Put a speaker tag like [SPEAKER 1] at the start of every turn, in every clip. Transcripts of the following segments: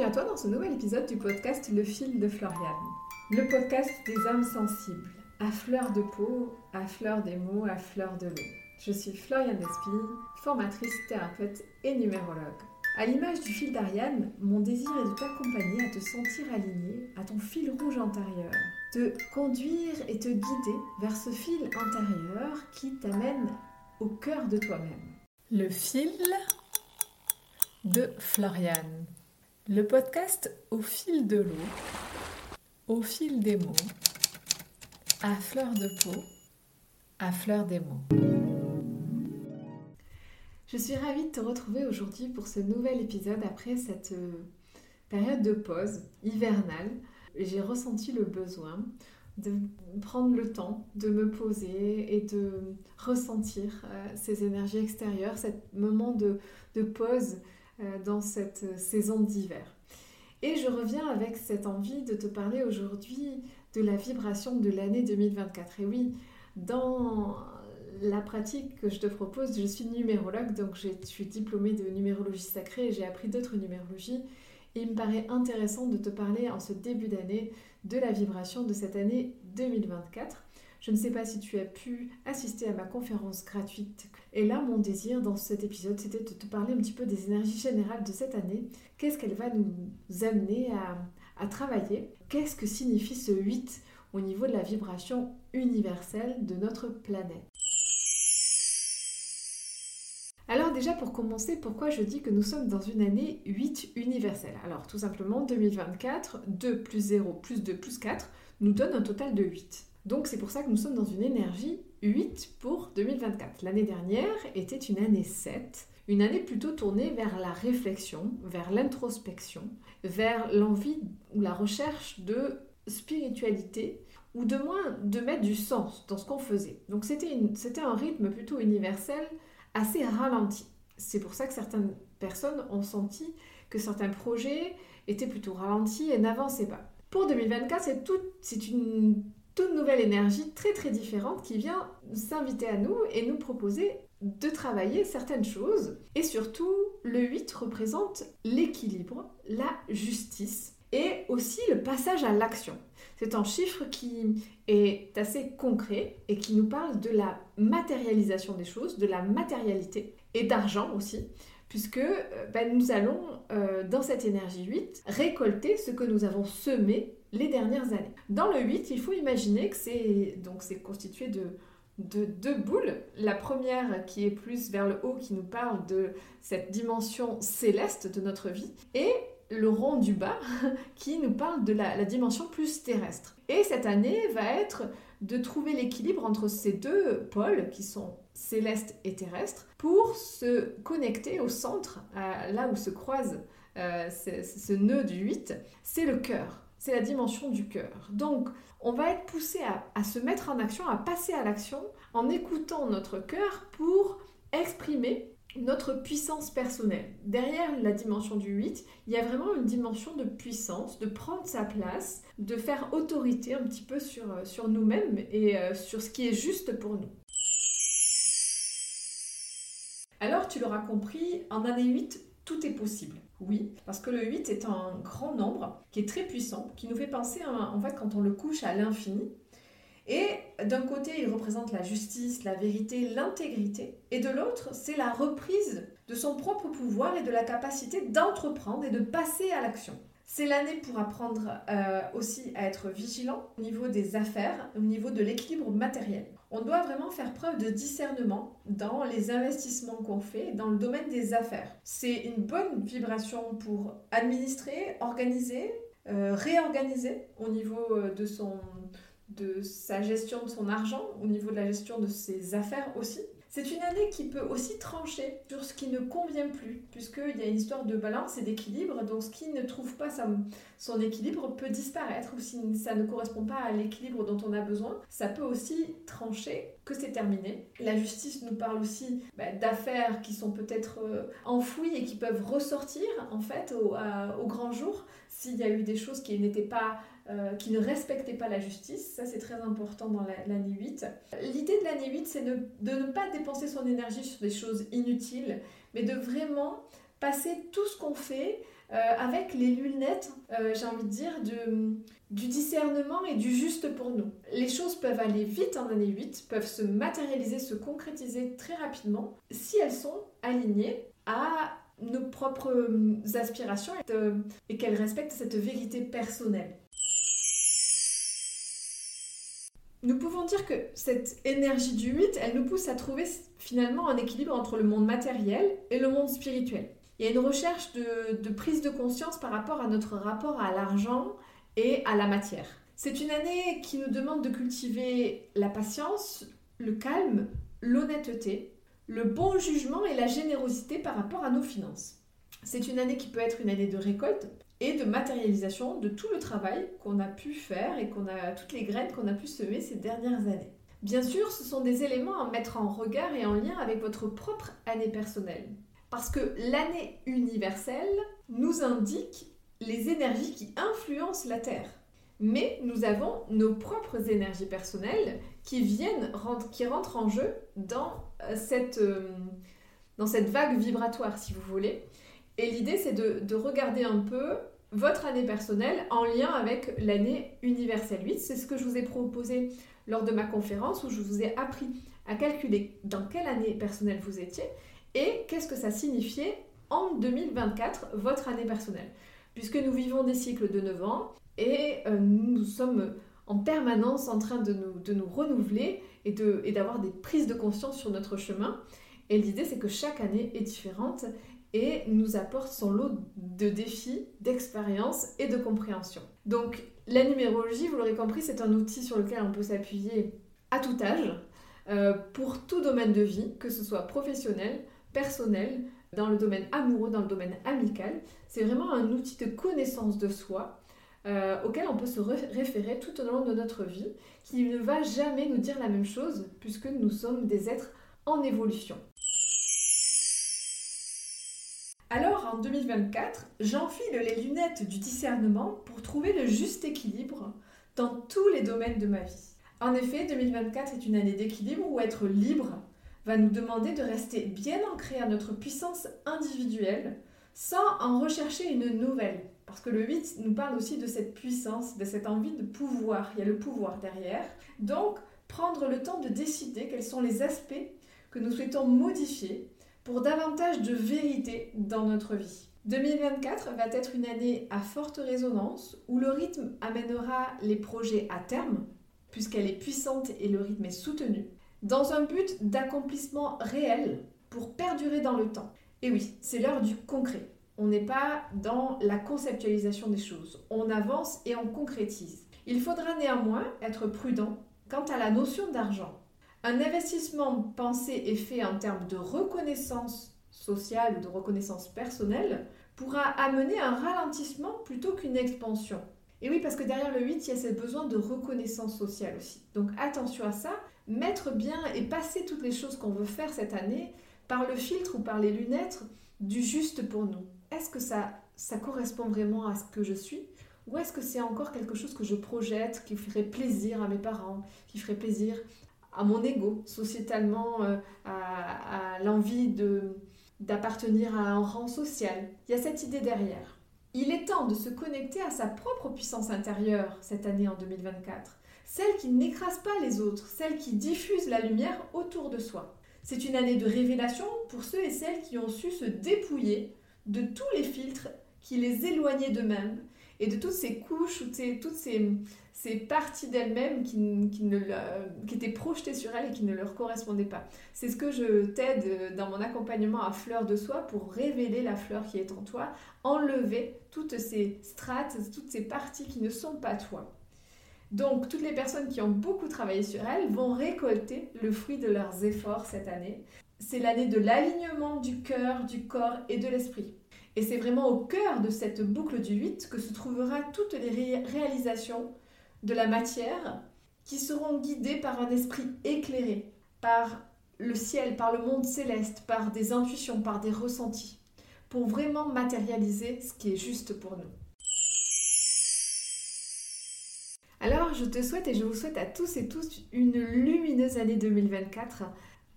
[SPEAKER 1] Bienvenue à toi dans ce nouvel épisode du podcast Le fil de Floriane. Le podcast des âmes sensibles, à fleur de peau, à fleur des mots, à fleur de l'eau. Je suis Floriane Espille, formatrice, thérapeute et numérologue. À l'image du fil d'Ariane, mon désir est de t'accompagner à te sentir aligné à ton fil rouge intérieur, te conduire et te guider vers ce fil intérieur qui t'amène au cœur de toi-même.
[SPEAKER 2] Le fil de Floriane. Le podcast au fil de l'eau, au fil des mots, à fleur de peau, à fleur des mots.
[SPEAKER 1] Je suis ravie de te retrouver aujourd'hui pour ce nouvel épisode après cette euh, période de pause hivernale. J'ai ressenti le besoin de prendre le temps de me poser et de ressentir euh, ces énergies extérieures, ce moment de, de pause dans cette saison d'hiver. Et je reviens avec cette envie de te parler aujourd'hui de la vibration de l'année 2024. Et oui, dans la pratique que je te propose, je suis numérologue, donc je suis diplômée de numérologie sacrée et j'ai appris d'autres numérologies. Il me paraît intéressant de te parler en ce début d'année de la vibration de cette année 2024. Je ne sais pas si tu as pu assister à ma conférence gratuite. Et là, mon désir dans cet épisode, c'était de te parler un petit peu des énergies générales de cette année. Qu'est-ce qu'elle va nous amener à, travailler? Qu'est-ce que signifie ce 8 au niveau de la vibration universelle de notre planète? Alors déjà pour commencer, pourquoi je dis que nous sommes dans une année 8 universelle? Alors tout simplement 2024, 2 plus 0 plus 2 plus 4 nous donne un total de 8. Donc c'est pour ça que nous sommes dans une énergie 8 pour 2024. L'année dernière était une année 7, une année plutôt tournée vers la réflexion, vers l'introspection, vers l'envie ou la recherche de spiritualité ou de moins de mettre du sens dans ce qu'on faisait. Donc c'était un rythme plutôt universel assez ralenti. C'est pour ça que certaines personnes ont senti que certains projets étaient plutôt ralentis et n'avançaient pas. Pour 2024, c'est, une toute nouvelle énergie très très différente qui vient s'inviter à nous et nous proposer de travailler certaines choses. Et surtout, le 8 représente l'équilibre, la justice et aussi le passage à l'action. C'est un chiffre qui est assez concret et qui nous parle de la matérialisation des choses, de la matérialité et d'argent aussi, puisque euh, ben, nous allons, euh, dans cette énergie 8, récolter ce que nous avons semé les dernières années. Dans le 8, il faut imaginer que c'est donc c'est constitué de de deux boules. La première qui est plus vers le haut, qui nous parle de cette dimension céleste de notre vie, et le rond du bas qui nous parle de la, dimension plus terrestre. Et cette année va être de trouver l'équilibre entre ces deux pôles qui sont célestes et terrestres pour se connecter au centre, là où se croise euh, ce, nœud du 8, c'est le cœur, c'est la dimension du cœur. Donc on va être poussé à se mettre en action, à passer à l'action en écoutant notre cœur pour exprimer notre puissance personnelle. Derrière la dimension du 8, il y a vraiment une dimension de puissance, de prendre sa place, de faire autorité un petit peu sur, euh, sur nous-mêmes et euh, sur ce qui est juste pour nous. Alors, tu l'auras compris, en année 8, tout est possible. Oui, parce que le 8 est un grand nombre qui est très puissant, qui nous fait penser, en fait, quand on le couche à l'infini, et d'un côté, il représente la justice, la vérité, l'intégrité, et de l'autre, c'est la reprise de son propre pouvoir et de la capacité d'entreprendre et de passer à l'action. C'est l'année pour apprendre euh, aussi à être vigilant au niveau des affaires, au niveau de l'équilibre matériel. On doit vraiment faire preuve de discernement dans les investissements qu'on fait dans le domaine des affaires. C'est une bonne vibration pour administrer, organiser, euh, réorganiser au niveau euh, de son de sa gestion de son argent, au niveau de la gestion de ses affaires aussi. C'est une année qui peut aussi trancher sur ce qui ne convient plus, puisqu'il y a une histoire de balance et d'équilibre, donc ce qui ne trouve pas son équilibre peut disparaître, ou si ça ne correspond pas à l'équilibre dont on a besoin, ça peut aussi trancher, que c'est terminé. La justice nous parle aussi bah, d'affaires qui sont peut-être euh, enfouies et qui peuvent ressortir, en fait, au, grand jour, s'il y a eu des choses qui n'étaient pas euh, qui ne respectait pas la justice. Ça, c'est très important dans l'année 8. L'idée de l'année 8, c'est de ne pas dépenser son énergie sur des choses inutiles, mais de vraiment passer tout ce qu'on fait euh, avec les lunettes, j'ai envie de dire, du discernement et du juste pour nous. Les choses peuvent aller vite en année 8, peuvent se matérialiser, se concrétiser très rapidement si elles sont alignées à nos propres aspirations et qu'elles respectent cette vérité personnelle. Nous pouvons dire que cette énergie du 8, elle nous pousse à trouver finalement un équilibre entre le monde matériel et le monde spirituel. Il y a une recherche de, prise de conscience par rapport à notre rapport à l'argent et à la matière. C'est une année qui nous demande de cultiver la patience, le calme, l'honnêteté, le bon jugement et la générosité par rapport à nos finances. C'est une année qui peut être une année de récolte et de matérialisation de tout le travail qu'on a pu faire et qu'on a toutes les graines qu'on a pu semer ces dernières années. Bien sûr, ce sont des éléments à mettre en regard et en lien avec votre propre année personnelle. Parce que l'année universelle nous indique les énergies qui influencent la Terre. Mais nous avons nos propres énergies personnelles qui viennent, rentrent en jeu dans euh, cette, euh, dans cette vague vibratoire, si vous voulez. Et l'idée, c'est de, de, regarder un peu votre année personnelle en lien avec l'année universelle 8. C'est ce que je vous ai proposé lors de ma conférence où je vous ai appris à calculer dans quelle année personnelle vous étiez et qu'est-ce que ça signifiait en 2024, votre année personnelle. Puisque nous vivons des cycles de 9 ans et euh, nous sommes en permanence en train de nous, renouveler et d'avoir des prises de conscience sur notre chemin. Et l'idée, c'est que chaque année est différente et nous apporte son lot de défis, d'expériences et de compréhension. Donc, la numérologie, vous l'aurez compris, c'est un outil sur lequel on peut s'appuyer à tout âge, euh, pour tout domaine de vie, que ce soit professionnel, personnel, dans le domaine amoureux, dans le domaine amical. C'est vraiment un outil de connaissance de soi euh, auquel on peut se référer tout au long de notre vie, qui ne va jamais nous dire la même chose puisque nous sommes des êtres en évolution. Alors en 2024, j'enfile les lunettes du discernement pour trouver le juste équilibre dans tous les domaines de ma vie. En effet, 2024 est une année d'équilibre où être libre va nous demander de rester bien ancré à notre puissance individuelle sans en rechercher une nouvelle. Parce que le 8 nous parle aussi de cette puissance, de cette envie de pouvoir. Il y a le pouvoir derrière. Donc, prendre le temps de décider quels sont les aspects que nous souhaitons modifier pour davantage de vérité dans notre vie. 2024 va être une année à forte résonance où le rythme amènera les projets à terme, puisqu'elle est puissante et le rythme est soutenu dans un but d'accomplissement réel pour perdurer dans le temps. Et oui, c'est l'heure du concret. On n'est pas dans la conceptualisation des choses. On avance et on concrétise. Il faudra néanmoins être prudent quant à la notion d'argent. Un investissement pensé et fait en termes de reconnaissance sociale ou de reconnaissance personnelle pourra amener un ralentissement plutôt qu'une expansion. Et oui, parce que derrière le 8, il y a ce besoin de reconnaissance sociale aussi. Donc attention à ça, mettre bien et passer toutes les choses qu'on veut faire cette année par le filtre ou par les lunettes du juste pour nous. Est-ce que ça, ça correspond vraiment à ce que je suis ou est-ce que c'est encore quelque chose que je projette, qui ferait plaisir à mes parents, qui ferait plaisir à mon ego, sociétalement, euh, à, à l'envie d'appartenir à un rang social? Il y a cette idée derrière. Il est temps de se connecter à sa propre puissance intérieure cette année en 2024 celle qui n'écrase pas les autres, celle qui diffuse la lumière autour de soi. C'est une année de révélation pour ceux et celles qui ont su se dépouiller de tous les filtres qui les éloignaient d'eux-mêmes et de toutes ces couches, toutes ces, parties d'elles-mêmes qui, qui étaient projetées sur elles et qui ne leur correspondaient pas. C'est ce que je t'aide dans mon accompagnement à fleur de soi pour révéler la fleur qui est en toi, enlever toutes ces strates, toutes ces parties qui ne sont pas toi. Donc, toutes les personnes qui ont beaucoup travaillé sur elles vont récolter le fruit de leurs efforts cette année. C'est l'année de l'alignement du cœur, du corps et de l'esprit. Et c'est vraiment au cœur de cette boucle du 8 que se trouvera toutes les réalisations de la matière qui seront guidées par un esprit éclairé, par le ciel, par le monde céleste, par des intuitions, par des ressentis, pour vraiment matérialiser ce qui est juste pour nous. Je te souhaite et je vous souhaite à tous et tous une lumineuse année 2024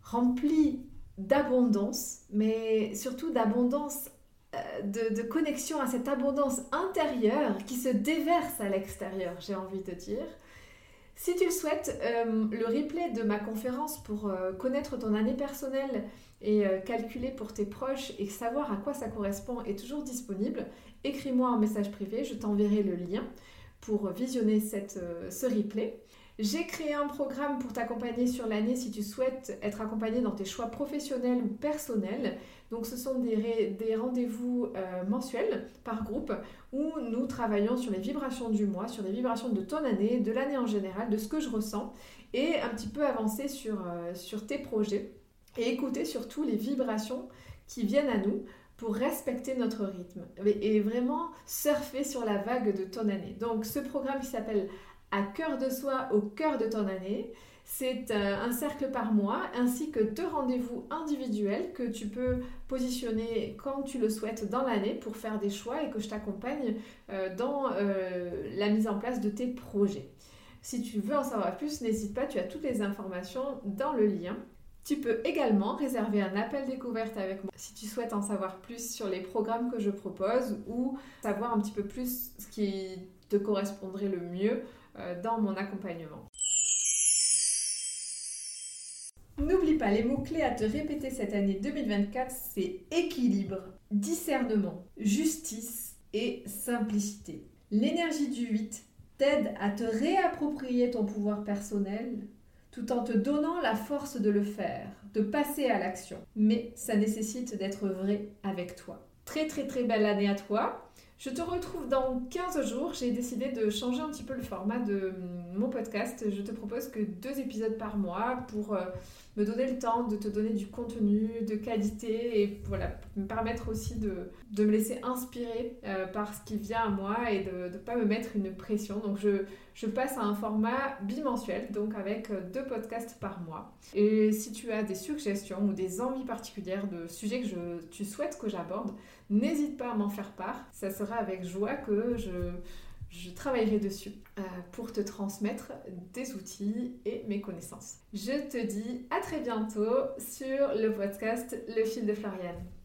[SPEAKER 1] remplie d'abondance, mais surtout d'abondance de, connexion à cette abondance intérieure qui se déverse à l'extérieur, j'ai envie de dire. Si tu le souhaites, euh, le replay de ma conférence pour euh, connaître ton année personnelle et euh, calculer pour tes proches et savoir à quoi ça correspond est toujours disponible. Écris-moi un message privé, je t'enverrai le lien pour visionner ce replay. J'ai créé un programme pour t'accompagner sur l'année si tu souhaites être accompagné dans tes choix professionnels ou personnels. Donc ce sont des, rendez-vous euh, mensuels par groupe où nous travaillons sur les vibrations du mois, sur les vibrations de ton année, de l'année en général, de ce que je ressens et un petit peu avancer sur, euh, sur tes projets et écouter surtout les vibrations qui viennent à nous respecter notre rythme et vraiment surfer sur la vague de ton année. Donc ce programme qui s'appelle à cœur de soi au cœur de ton année. C'est euh, un cercle par mois ainsi que deux rendez-vous individuels que tu peux positionner quand tu le souhaites dans l'année pour faire des choix et que je t'accompagne euh, dans euh, la mise en place de tes projets. Si tu veux en savoir plus, n'hésite pas, tu as toutes les informations dans le lien. Tu peux également réserver un appel découverte avec moi si tu souhaites en savoir plus sur les programmes que je propose ou savoir un petit peu plus ce qui te correspondrait le mieux euh, dans mon accompagnement. N'oublie pas les mots-clés à te répéter cette année 2024, c'est équilibre, discernement, justice et simplicité. L'énergie du 8 t'aide à te réapproprier ton pouvoir personnel tout en te donnant la force de le faire, de passer à l'action. Mais ça nécessite d'être vrai avec toi. Très très très belle année à toi. Je te retrouve dans 15 jours. J'ai décidé de changer un petit peu le format de mon podcast. Je te propose que deux épisodes par mois pour euh, me donner le temps de te donner du contenu de qualité et voilà, me permettre aussi de, me laisser inspirer euh, par ce qui vient à moi et de ne pas me mettre une pression. Donc je, passe à un format bimensuel, donc avec euh, deux podcasts par mois. Et si tu as des suggestions ou des envies particulières de sujets que je, tu souhaites que j'aborde, n'hésite pas à m'en faire part. Ça sera avec joie que je je travaillerai dessus euh, pour te transmettre des outils et mes connaissances. Je te dis à très bientôt sur le podcast Le fil de Floriane.